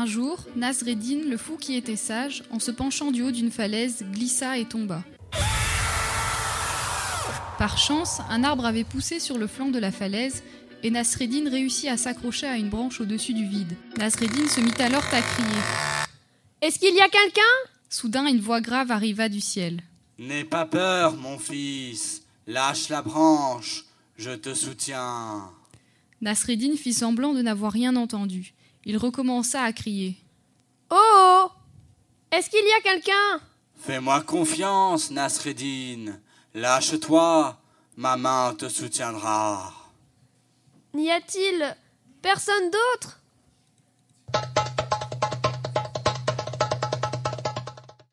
Un jour, Nasreddin, le fou qui était sage, en se penchant du haut d'une falaise, glissa et tomba. Par chance, un arbre avait poussé sur le flanc de la falaise et Nasreddin réussit à s'accrocher à une branche au-dessus du vide. Nasreddin se mit alors à crier. Est-ce qu'il y a quelqu'un? Soudain, une voix grave arriva du ciel. N'aie pas peur, mon fils. Lâche la branche. Je te soutiens. Nasreddin fit semblant de n'avoir rien entendu. Il recommença à crier. Oh, oh Est-ce qu'il y a quelqu'un? Fais-moi confiance, Nasreddin. Lâche-toi. Ma main te soutiendra. N'y a-t-il personne d'autre?